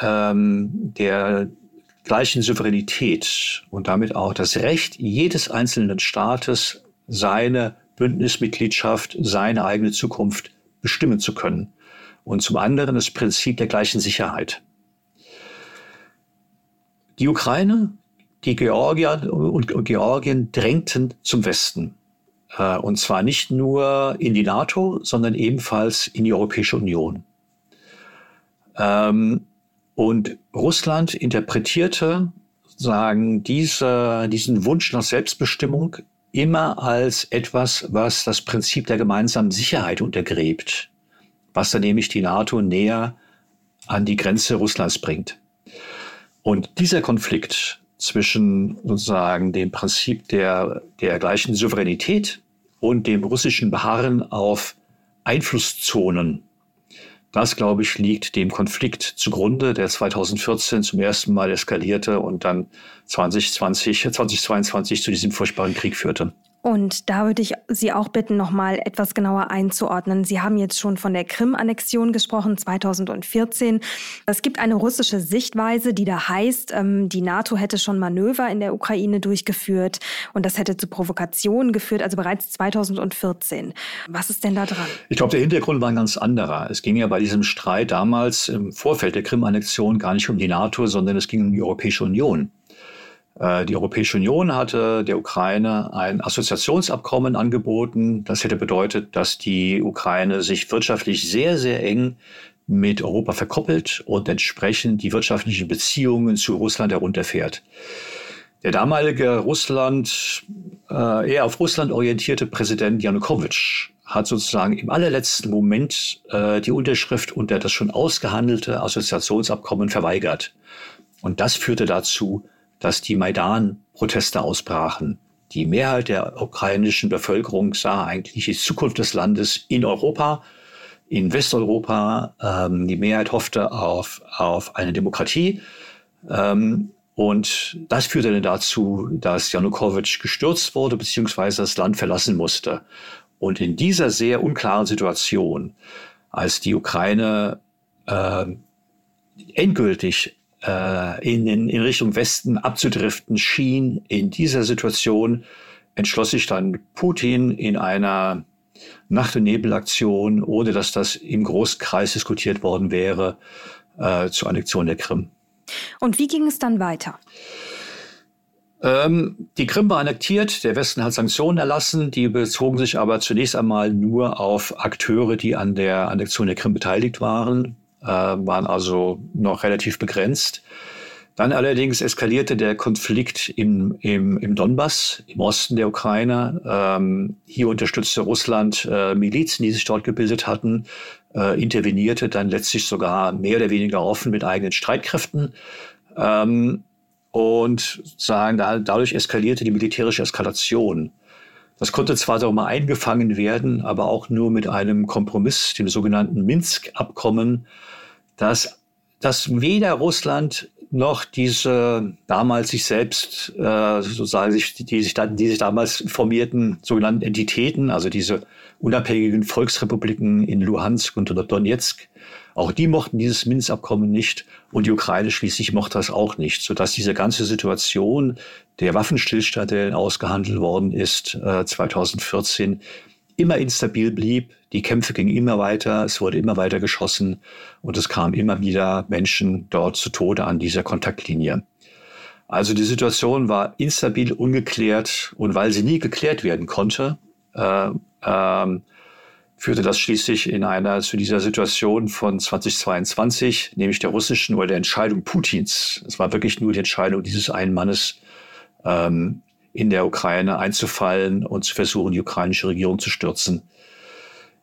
ähm, der gleichen Souveränität und damit auch das Recht jedes einzelnen Staates, seine Bündnismitgliedschaft, seine eigene Zukunft bestimmen zu können. Und zum anderen das Prinzip der gleichen Sicherheit. Die Ukraine, die Georgier und Georgien drängten zum Westen. Äh, und zwar nicht nur in die NATO, sondern ebenfalls in die Europäische Union. Ähm, und Russland interpretierte sagen diese, diesen Wunsch nach Selbstbestimmung immer als etwas, was das Prinzip der gemeinsamen Sicherheit untergräbt, was dann nämlich die NATO näher an die Grenze Russlands bringt. Und dieser Konflikt zwischen sozusagen dem Prinzip der, der gleichen Souveränität und dem russischen Beharren auf Einflusszonen das, glaube ich, liegt dem Konflikt zugrunde, der 2014 zum ersten Mal eskalierte und dann 2020, 2022 zu diesem furchtbaren Krieg führte. Und da würde ich Sie auch bitten, noch mal etwas genauer einzuordnen. Sie haben jetzt schon von der Krim-Annexion gesprochen, 2014. Es gibt eine russische Sichtweise, die da heißt, ähm, die NATO hätte schon Manöver in der Ukraine durchgeführt und das hätte zu Provokationen geführt, also bereits 2014. Was ist denn da dran? Ich glaube, der Hintergrund war ein ganz anderer. Es ging ja bei diesem Streit damals im Vorfeld der Krim-Annexion gar nicht um die NATO, sondern es ging um die Europäische Union. Äh, die Europäische Union hatte der Ukraine ein Assoziationsabkommen angeboten. Das hätte bedeutet, dass die Ukraine sich wirtschaftlich sehr, sehr eng mit Europa verkoppelt und entsprechend die wirtschaftlichen Beziehungen zu Russland herunterfährt. Der damalige Russland, äh, eher auf Russland orientierte Präsident Janukowitsch hat sozusagen im allerletzten Moment äh, die Unterschrift unter das schon ausgehandelte Assoziationsabkommen verweigert. Und das führte dazu, dass die Maidan-Proteste ausbrachen. Die Mehrheit der ukrainischen Bevölkerung sah eigentlich die Zukunft des Landes in Europa, in Westeuropa. Ähm, die Mehrheit hoffte auf, auf eine Demokratie. Ähm, und das führte dann dazu, dass Janukowitsch gestürzt wurde, beziehungsweise das Land verlassen musste. Und in dieser sehr unklaren Situation, als die Ukraine äh, endgültig äh, in, in, in Richtung Westen abzudriften schien. In dieser Situation entschloss sich dann Putin in einer Nacht- und Nebelaktion, ohne dass das im Großkreis diskutiert worden wäre, äh, zur Annexion der Krim. Und wie ging es dann weiter? Ähm, die Krim war annektiert, der Westen hat Sanktionen erlassen, die bezogen sich aber zunächst einmal nur auf Akteure, die an der Annexion der Krim beteiligt waren waren also noch relativ begrenzt. Dann allerdings eskalierte der Konflikt im, im, im Donbass, im Osten der Ukraine. Ähm, hier unterstützte Russland äh, Milizen, die sich dort gebildet hatten, äh, intervenierte dann letztlich sogar mehr oder weniger offen mit eigenen Streitkräften. Ähm, und sagen, da, dadurch eskalierte die militärische Eskalation. Das konnte zwar so mal eingefangen werden, aber auch nur mit einem Kompromiss, dem sogenannten Minsk-Abkommen, dass, dass weder Russland noch diese damals sich selbst, äh, sozusagen, sich, die, sich da, die sich damals formierten sogenannten Entitäten, also diese unabhängigen Volksrepubliken in Luhansk und Donetsk. Auch die mochten dieses Minsk-Abkommen nicht und die Ukraine schließlich mochte das auch nicht, sodass diese ganze Situation der Waffenstillstand, der ausgehandelt worden ist, äh, 2014, immer instabil blieb. Die Kämpfe gingen immer weiter, es wurde immer weiter geschossen und es kamen immer wieder Menschen dort zu Tode an dieser Kontaktlinie. Also die Situation war instabil, ungeklärt und weil sie nie geklärt werden konnte, äh, äh, führte das schließlich in einer zu dieser Situation von 2022, nämlich der russischen oder der Entscheidung Putins. Es war wirklich nur die Entscheidung dieses einen Mannes, ähm, in der Ukraine einzufallen und zu versuchen, die ukrainische Regierung zu stürzen.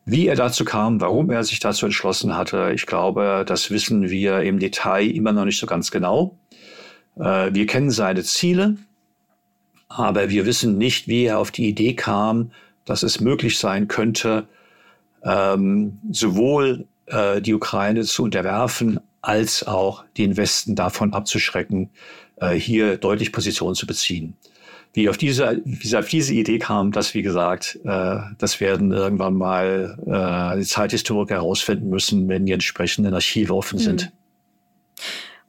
Wie er dazu kam, warum er sich dazu entschlossen hatte, ich glaube, das wissen wir im Detail immer noch nicht so ganz genau. Äh, wir kennen seine Ziele, aber wir wissen nicht, wie er auf die Idee kam, dass es möglich sein könnte, ähm, sowohl äh, die Ukraine zu unterwerfen, als auch den Westen davon abzuschrecken, äh, hier deutlich Position zu beziehen. Wie auf diese, wie auf diese Idee kam, das wie gesagt, äh, das werden irgendwann mal äh, die Zeithistoriker herausfinden müssen, wenn die entsprechenden Archive offen sind. Hm.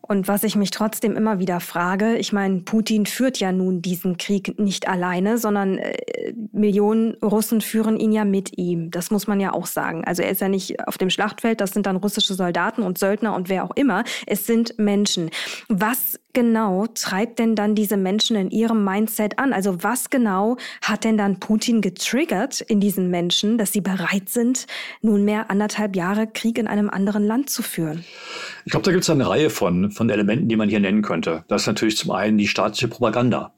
Und was ich mich trotzdem immer wieder frage, ich meine, Putin führt ja nun diesen Krieg nicht alleine, sondern äh, Millionen Russen führen ihn ja mit ihm. Das muss man ja auch sagen. Also er ist ja nicht auf dem Schlachtfeld, das sind dann russische Soldaten und Söldner und wer auch immer. Es sind Menschen. Was genau treibt denn dann diese Menschen in ihrem Mindset an? Also was genau hat denn dann Putin getriggert in diesen Menschen, dass sie bereit sind, nunmehr anderthalb Jahre Krieg in einem anderen Land zu führen? Ich glaube, da gibt es eine Reihe von, von Elementen, die man hier nennen könnte. Das ist natürlich zum einen die staatliche Propaganda.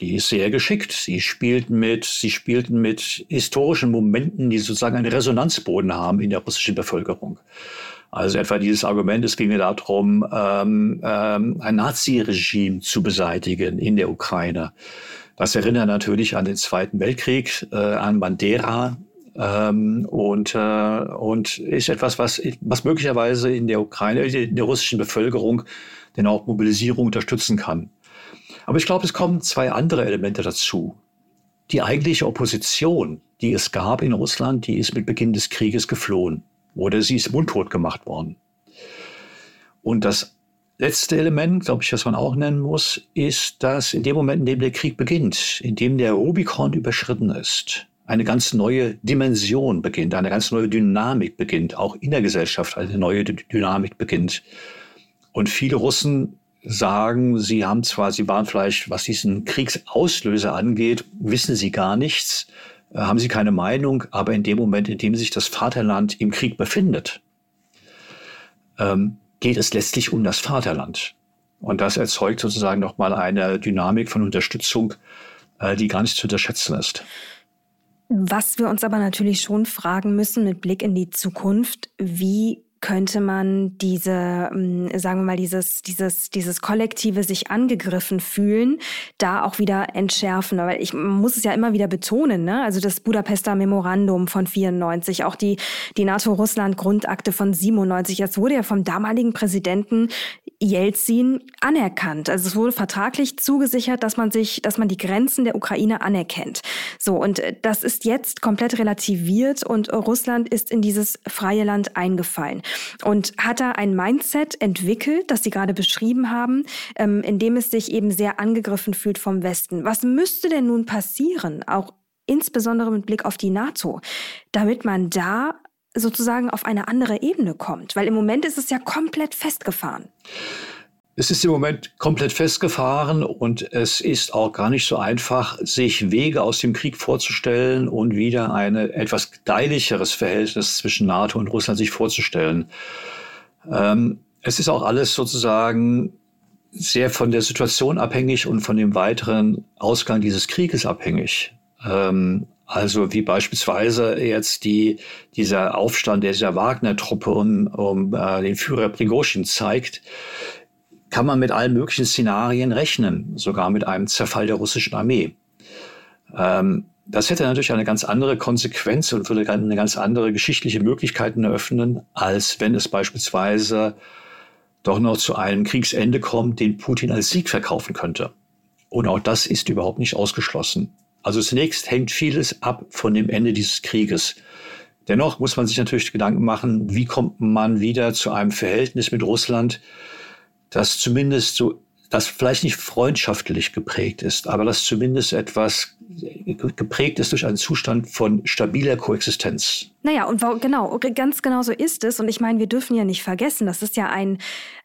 Die ist sehr geschickt. Sie spielten mit, sie spielten mit historischen Momenten, die sozusagen einen Resonanzboden haben in der russischen Bevölkerung. Also etwa dieses Argument, es ginge darum, ähm, ähm, ein Nazi-Regime zu beseitigen in der Ukraine. Das erinnert natürlich an den Zweiten Weltkrieg, äh, an Bandera, ähm, und, äh, und ist etwas, was, was möglicherweise in der Ukraine, in der russischen Bevölkerung denn auch Mobilisierung unterstützen kann. Aber ich glaube, es kommen zwei andere Elemente dazu. Die eigentliche Opposition, die es gab in Russland, die ist mit Beginn des Krieges geflohen oder sie ist mundtot gemacht worden. Und das letzte Element, glaube ich, was man auch nennen muss, ist, dass in dem Moment, in dem der Krieg beginnt, in dem der Rubikon überschritten ist, eine ganz neue Dimension beginnt, eine ganz neue Dynamik beginnt, auch in der Gesellschaft eine neue Dynamik beginnt. Und viele Russen sagen, sie haben zwar, sie waren vielleicht, was diesen Kriegsauslöser angeht, wissen sie gar nichts, äh, haben sie keine Meinung, aber in dem Moment, in dem sich das Vaterland im Krieg befindet, ähm, geht es letztlich um das Vaterland. Und das erzeugt sozusagen nochmal eine Dynamik von Unterstützung, äh, die gar nicht zu unterschätzen ist. Was wir uns aber natürlich schon fragen müssen mit Blick in die Zukunft, wie könnte man diese, ähm, sagen wir mal, dieses, dieses, dieses kollektive sich angegriffen fühlen, da auch wieder entschärfen. Aber ich muss es ja immer wieder betonen, ne? Also das Budapester Memorandum von 94, auch die, die NATO-Russland-Grundakte von 97. Das wurde ja vom damaligen Präsidenten Jelzin anerkannt. Also es wurde vertraglich zugesichert, dass man sich, dass man die Grenzen der Ukraine anerkennt. So. Und äh, das ist jetzt komplett relativiert und Russland ist in dieses freie Land eingefallen und hat da ein Mindset entwickelt, das Sie gerade beschrieben haben, ähm, in dem es sich eben sehr angegriffen fühlt vom Westen. Was müsste denn nun passieren, auch insbesondere mit Blick auf die NATO, damit man da sozusagen auf eine andere Ebene kommt? Weil im Moment ist es ja komplett festgefahren. Es ist im Moment komplett festgefahren und es ist auch gar nicht so einfach, sich Wege aus dem Krieg vorzustellen und wieder ein etwas gedeihlicheres Verhältnis zwischen NATO und Russland sich vorzustellen. Ähm, es ist auch alles sozusagen sehr von der Situation abhängig und von dem weiteren Ausgang dieses Krieges abhängig. Ähm, also wie beispielsweise jetzt die, dieser Aufstand dieser Wagner-Truppe um, um äh, den Führer Prigozhin zeigt, kann man mit allen möglichen Szenarien rechnen, sogar mit einem Zerfall der russischen Armee. Ähm, das hätte natürlich eine ganz andere Konsequenz und würde eine ganz andere geschichtliche Möglichkeiten eröffnen, als wenn es beispielsweise doch noch zu einem Kriegsende kommt, den Putin als Sieg verkaufen könnte. Und auch das ist überhaupt nicht ausgeschlossen. Also zunächst hängt vieles ab von dem Ende dieses Krieges. Dennoch muss man sich natürlich Gedanken machen, wie kommt man wieder zu einem Verhältnis mit Russland, das zumindest so, das vielleicht nicht freundschaftlich geprägt ist, aber das zumindest etwas geprägt ist durch einen Zustand von stabiler Koexistenz. Naja, und genau, ganz genau so ist es. Und ich meine, wir dürfen ja nicht vergessen, das ist ja ein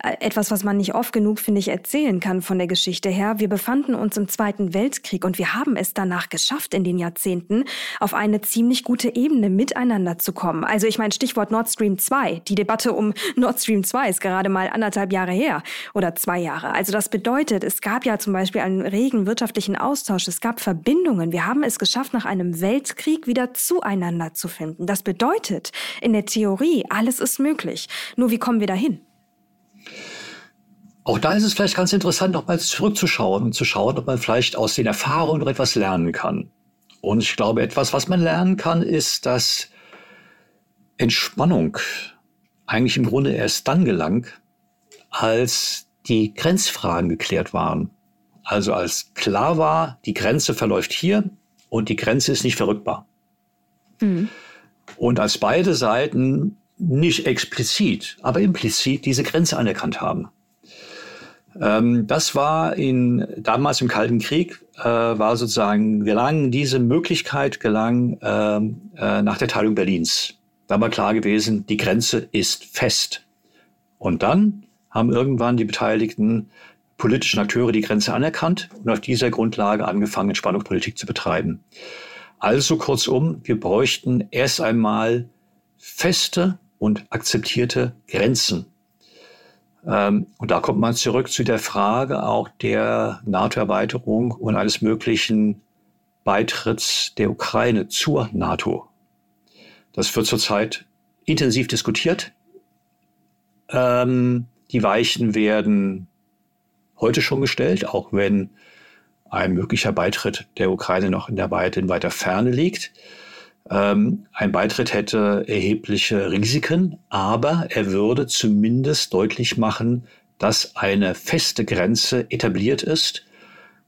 äh, etwas, was man nicht oft genug, finde ich, erzählen kann von der Geschichte her. Wir befanden uns im Zweiten Weltkrieg und wir haben es danach geschafft, in den Jahrzehnten auf eine ziemlich gute Ebene miteinander zu kommen. Also ich meine, Stichwort Nord Stream 2. Die Debatte um Nord Stream 2 ist gerade mal anderthalb Jahre her oder zwei Jahre. Also das bedeutet, es gab ja zum Beispiel einen regen wirtschaftlichen Austausch, es gab Verbindungen. Wir haben es geschafft, nach einem Weltkrieg wieder zueinander zu finden. Das bedeutet, in der Theorie, alles ist möglich. Nur wie kommen wir dahin? Auch da ist es vielleicht ganz interessant, nochmal zurückzuschauen und zu schauen, ob man vielleicht aus den Erfahrungen noch etwas lernen kann. Und ich glaube, etwas, was man lernen kann, ist, dass Entspannung eigentlich im Grunde erst dann gelang, als die Grenzfragen geklärt waren. Also als klar war, die Grenze verläuft hier und die Grenze ist nicht verrückbar. Mhm. Und als beide Seiten nicht explizit, aber implizit diese Grenze anerkannt haben. Ähm, das war in, damals im Kalten Krieg, äh, war sozusagen, gelang diese Möglichkeit, gelang ähm, äh, nach der Teilung Berlins. Da war klar gewesen, die Grenze ist fest. Und dann haben irgendwann die beteiligten politischen Akteure die Grenze anerkannt und auf dieser Grundlage angefangen, Spannungspolitik zu betreiben. Also kurzum, wir bräuchten erst einmal feste und akzeptierte Grenzen. Ähm, und da kommt man zurück zu der Frage auch der NATO-Erweiterung und eines möglichen Beitritts der Ukraine zur NATO. Das wird zurzeit intensiv diskutiert. Ähm, die Weichen werden heute schon gestellt, auch wenn ein möglicher Beitritt der Ukraine noch in der Weite in weiter Ferne liegt. Ähm, ein Beitritt hätte erhebliche Risiken, aber er würde zumindest deutlich machen, dass eine feste Grenze etabliert ist.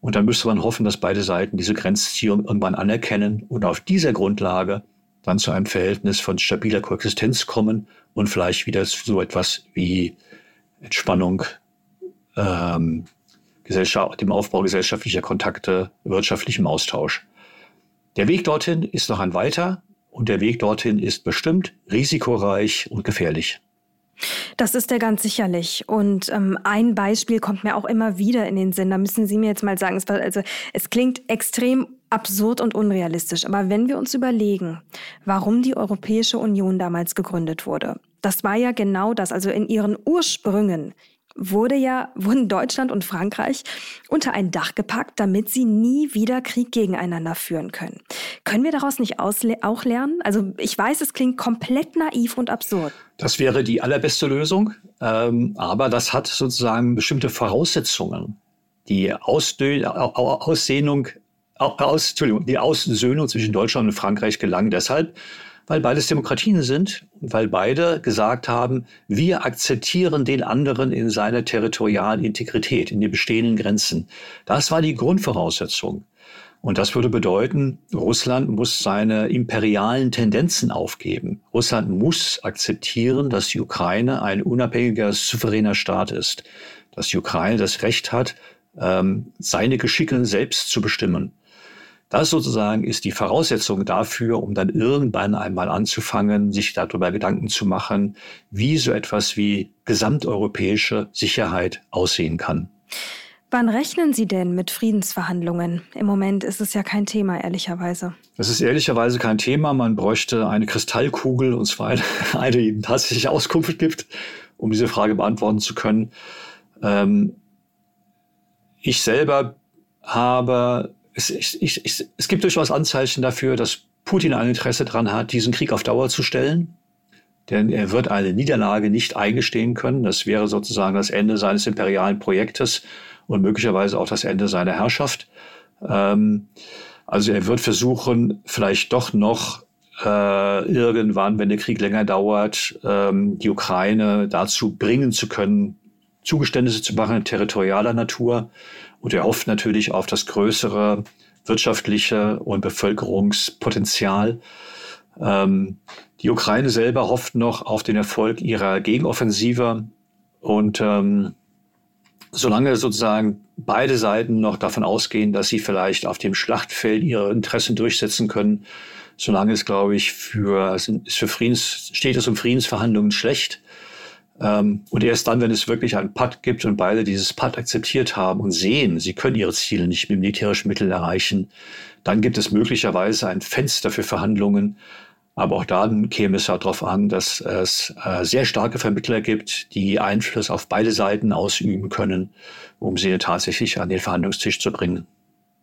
Und dann müsste man hoffen, dass beide Seiten diese Grenzziehung irgendwann anerkennen und auf dieser Grundlage dann zu einem Verhältnis von stabiler Koexistenz kommen und vielleicht wieder so etwas wie Entspannung ähm, dem Aufbau gesellschaftlicher Kontakte, wirtschaftlichem Austausch. Der Weg dorthin ist noch ein weiter und der Weg dorthin ist bestimmt risikoreich und gefährlich. Das ist er ganz sicherlich. Und ähm, ein Beispiel kommt mir auch immer wieder in den Sinn. Da müssen Sie mir jetzt mal sagen, es, also, es klingt extrem absurd und unrealistisch. Aber wenn wir uns überlegen, warum die Europäische Union damals gegründet wurde, das war ja genau das. Also in ihren Ursprüngen wurde ja, wurden Deutschland und Frankreich unter ein Dach gepackt, damit sie nie wieder Krieg gegeneinander führen können. Können wir daraus nicht auch lernen? Also ich weiß, es klingt komplett naiv und absurd. Das wäre die allerbeste Lösung, ähm, aber das hat sozusagen bestimmte Voraussetzungen. Die Ausdö Aussehnung, aus, Entschuldigung, die Aussöhnung zwischen Deutschland und Frankreich gelang deshalb, weil beides Demokratien sind, weil beide gesagt haben, wir akzeptieren den anderen in seiner territorialen Integrität, in den bestehenden Grenzen. Das war die Grundvoraussetzung. Und das würde bedeuten, Russland muss seine imperialen Tendenzen aufgeben. Russland muss akzeptieren, dass die Ukraine ein unabhängiger, souveräner Staat ist, dass die Ukraine das Recht hat, ähm, seine Geschicke selbst zu bestimmen. Das sozusagen ist die Voraussetzung dafür, um dann irgendwann einmal anzufangen, sich darüber Gedanken zu machen, wie so etwas wie gesamteuropäische Sicherheit aussehen kann. Wann rechnen Sie denn mit Friedensverhandlungen? Im Moment ist es ja kein Thema, ehrlicherweise. Es ist ehrlicherweise kein Thema. Man bräuchte eine Kristallkugel, und zwar eine, eine die tatsächlich Auskunft gibt, um diese Frage beantworten zu können. Ähm, ich selber habe es, ich, ich, es gibt durchaus Anzeichen dafür, dass Putin ein Interesse daran hat, diesen Krieg auf Dauer zu stellen. Denn er wird eine Niederlage nicht eingestehen können. Das wäre sozusagen das Ende seines imperialen Projektes und möglicherweise auch das Ende seiner Herrschaft. Ähm, also er wird versuchen, vielleicht doch noch äh, irgendwann, wenn der Krieg länger dauert, ähm, die Ukraine dazu bringen zu können, Zugeständnisse zu machen, territorialer Natur. Und er hofft natürlich auf das größere wirtschaftliche und Bevölkerungspotenzial. Ähm, die Ukraine selber hofft noch auf den Erfolg ihrer Gegenoffensive. Und ähm, solange sozusagen beide Seiten noch davon ausgehen, dass sie vielleicht auf dem Schlachtfeld ihre Interessen durchsetzen können, solange es, glaube ich, für, ist für Friedens, steht es um Friedensverhandlungen schlecht. Ähm, und erst dann, wenn es wirklich einen Patt gibt und beide dieses Patt akzeptiert haben und sehen, sie können ihre Ziele nicht mit militärischen Mitteln erreichen, dann gibt es möglicherweise ein Fenster für Verhandlungen. Aber auch dann käme es ja darauf an, dass es äh, sehr starke Vermittler gibt, die Einfluss auf beide Seiten ausüben können, um sie tatsächlich an den Verhandlungstisch zu bringen.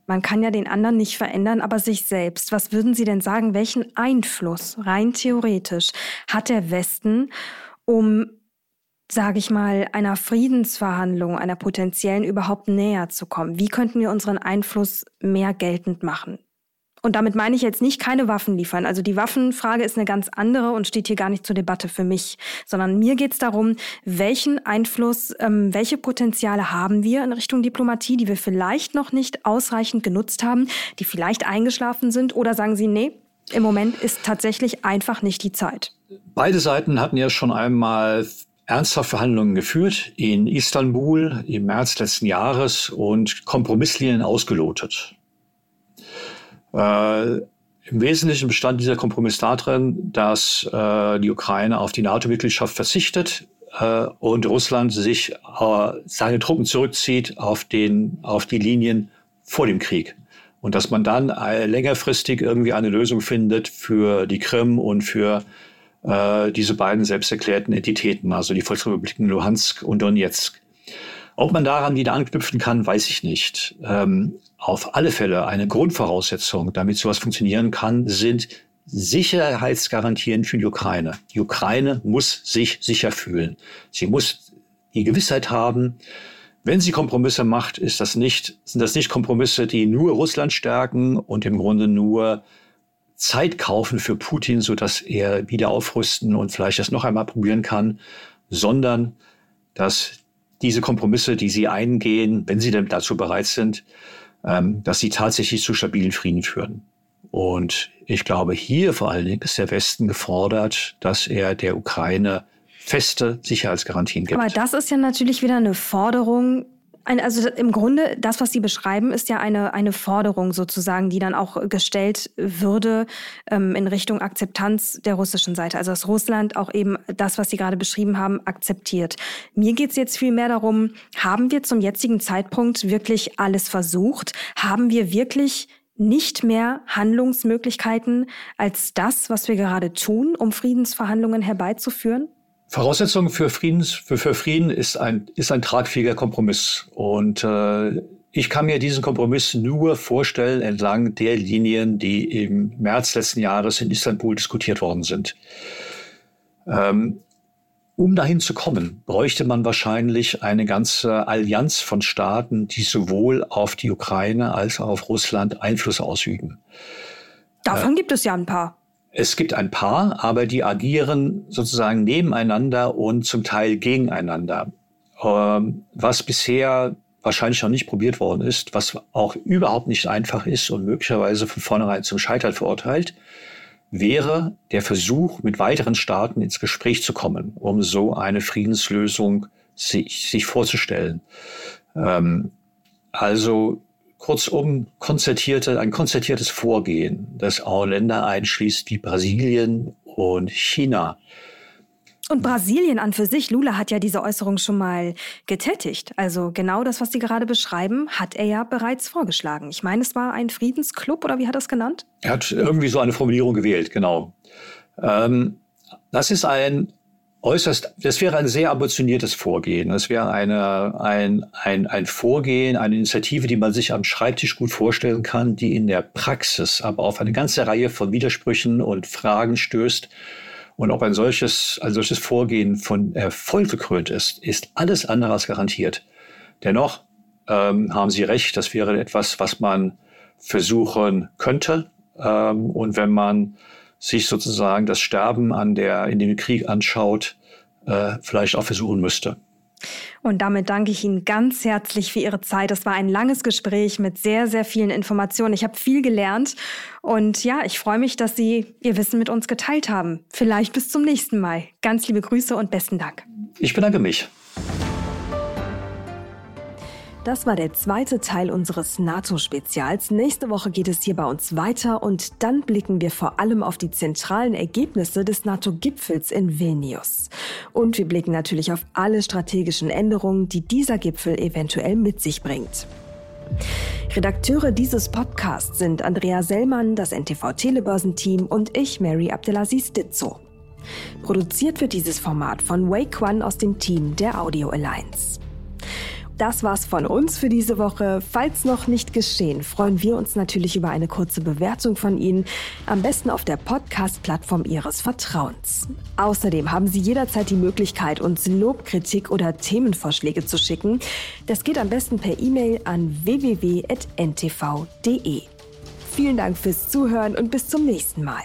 Man kann ja den anderen nicht verändern, aber sich selbst. Was würden Sie denn sagen, welchen Einfluss rein theoretisch hat der Westen, um sage ich mal, einer Friedensverhandlung, einer potenziellen überhaupt näher zu kommen? Wie könnten wir unseren Einfluss mehr geltend machen? Und damit meine ich jetzt nicht keine Waffen liefern. Also die Waffenfrage ist eine ganz andere und steht hier gar nicht zur Debatte für mich, sondern mir geht es darum, welchen Einfluss, ähm, welche Potenziale haben wir in Richtung Diplomatie, die wir vielleicht noch nicht ausreichend genutzt haben, die vielleicht eingeschlafen sind oder sagen Sie, nee, im Moment ist tatsächlich einfach nicht die Zeit. Beide Seiten hatten ja schon einmal ernsthaft Verhandlungen geführt in Istanbul im März letzten Jahres und Kompromisslinien ausgelotet. Äh, Im Wesentlichen bestand dieser Kompromiss darin, dass äh, die Ukraine auf die NATO-Mitgliedschaft verzichtet äh, und Russland sich äh, seine Truppen zurückzieht auf, den, auf die Linien vor dem Krieg. Und dass man dann äh, längerfristig irgendwie eine Lösung findet für die Krim und für äh, diese beiden selbsterklärten Entitäten, also die Volksrepubliken Luhansk und Donetsk. Ob man daran wieder anknüpfen kann, weiß ich nicht. Ähm, auf alle Fälle eine Grundvoraussetzung, damit sowas funktionieren kann, sind Sicherheitsgarantien für die Ukraine. Die Ukraine muss sich sicher fühlen. Sie muss die Gewissheit haben, wenn sie Kompromisse macht, ist das nicht, sind das nicht Kompromisse, die nur Russland stärken und im Grunde nur Zeit kaufen für Putin, so dass er wieder aufrüsten und vielleicht das noch einmal probieren kann, sondern dass diese Kompromisse, die sie eingehen, wenn sie denn dazu bereit sind, ähm, dass sie tatsächlich zu stabilen Frieden führen. Und ich glaube, hier vor allen Dingen ist der Westen gefordert, dass er der Ukraine feste Sicherheitsgarantien gibt. Aber das ist ja natürlich wieder eine Forderung, also im Grunde, das, was Sie beschreiben, ist ja eine, eine Forderung sozusagen, die dann auch gestellt würde ähm, in Richtung Akzeptanz der russischen Seite. Also dass Russland auch eben das, was Sie gerade beschrieben haben, akzeptiert. Mir geht es jetzt viel mehr darum, haben wir zum jetzigen Zeitpunkt wirklich alles versucht? Haben wir wirklich nicht mehr Handlungsmöglichkeiten als das, was wir gerade tun, um Friedensverhandlungen herbeizuführen? Voraussetzung für, Friedens, für, für Frieden ist ein, ist ein tragfähiger Kompromiss. Und äh, ich kann mir diesen Kompromiss nur vorstellen entlang der Linien, die im März letzten Jahres in Istanbul diskutiert worden sind. Ähm, um dahin zu kommen, bräuchte man wahrscheinlich eine ganze Allianz von Staaten, die sowohl auf die Ukraine als auch auf Russland Einfluss ausüben. Davon äh, gibt es ja ein paar. Es gibt ein paar, aber die agieren sozusagen nebeneinander und zum Teil gegeneinander. Ähm, was bisher wahrscheinlich noch nicht probiert worden ist, was auch überhaupt nicht einfach ist und möglicherweise von vornherein zum Scheitern verurteilt, wäre der Versuch, mit weiteren Staaten ins Gespräch zu kommen, um so eine Friedenslösung sich, sich vorzustellen. Ähm, also Kurzum, konzertierte, ein konzertiertes Vorgehen, das auch Länder einschließt wie Brasilien und China. Und Brasilien an für sich, Lula hat ja diese Äußerung schon mal getätigt. Also genau das, was Sie gerade beschreiben, hat er ja bereits vorgeschlagen. Ich meine, es war ein Friedensclub oder wie hat er es genannt? Er hat irgendwie so eine Formulierung gewählt, genau. Ähm, das ist ein äußerst, das wäre ein sehr ambitioniertes Vorgehen. Das wäre eine, ein, ein, ein Vorgehen, eine Initiative, die man sich am Schreibtisch gut vorstellen kann, die in der Praxis aber auf eine ganze Reihe von Widersprüchen und Fragen stößt. Und ob ein solches, ein solches Vorgehen von Erfolg gekrönt ist, ist alles andere als garantiert. Dennoch ähm, haben Sie recht, das wäre etwas, was man versuchen könnte. Ähm, und wenn man sich sozusagen das Sterben an der, in dem Krieg anschaut, äh, vielleicht auch versuchen müsste. Und damit danke ich Ihnen ganz herzlich für Ihre Zeit. Das war ein langes Gespräch mit sehr, sehr vielen Informationen. Ich habe viel gelernt. Und ja, ich freue mich, dass Sie Ihr Wissen mit uns geteilt haben. Vielleicht bis zum nächsten Mal. Ganz liebe Grüße und besten Dank. Ich bedanke mich. Das war der zweite Teil unseres NATO-Spezials. Nächste Woche geht es hier bei uns weiter und dann blicken wir vor allem auf die zentralen Ergebnisse des NATO-Gipfels in Vilnius. Und wir blicken natürlich auf alle strategischen Änderungen, die dieser Gipfel eventuell mit sich bringt. Redakteure dieses Podcasts sind Andrea Sellmann, das NTV Telebörsenteam und ich, Mary Abdelaziz Ditzo. Produziert wird dieses Format von Wake One aus dem Team der Audio Alliance. Das war's von uns für diese Woche. Falls noch nicht geschehen, freuen wir uns natürlich über eine kurze Bewertung von Ihnen, am besten auf der Podcast-Plattform Ihres Vertrauens. Außerdem haben Sie jederzeit die Möglichkeit, uns Lob, Kritik oder Themenvorschläge zu schicken. Das geht am besten per E-Mail an www.ntv.de. Vielen Dank fürs Zuhören und bis zum nächsten Mal.